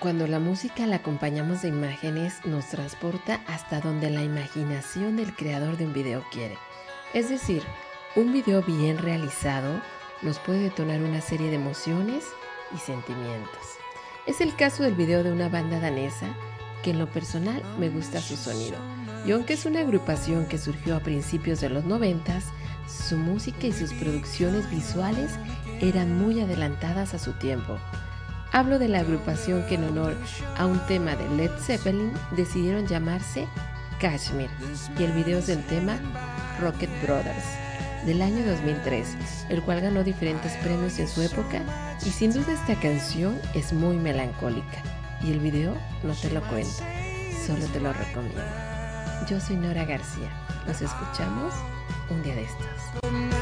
Cuando la música la acompañamos de imágenes, nos transporta hasta donde la imaginación del creador de un video quiere. Es decir, un video bien realizado nos puede detonar una serie de emociones y sentimientos. Es el caso del video de una banda danesa que en lo personal me gusta su sonido. Y aunque es una agrupación que surgió a principios de los noventas, su música y sus producciones visuales eran muy adelantadas a su tiempo. Hablo de la agrupación que en honor a un tema de Led Zeppelin decidieron llamarse Kashmir y el video es del tema Rocket Brothers del año 2003, el cual ganó diferentes premios en su época y sin duda esta canción es muy melancólica y el video no te lo cuento, solo te lo recomiendo. Yo soy Nora García, nos escuchamos un día de estos.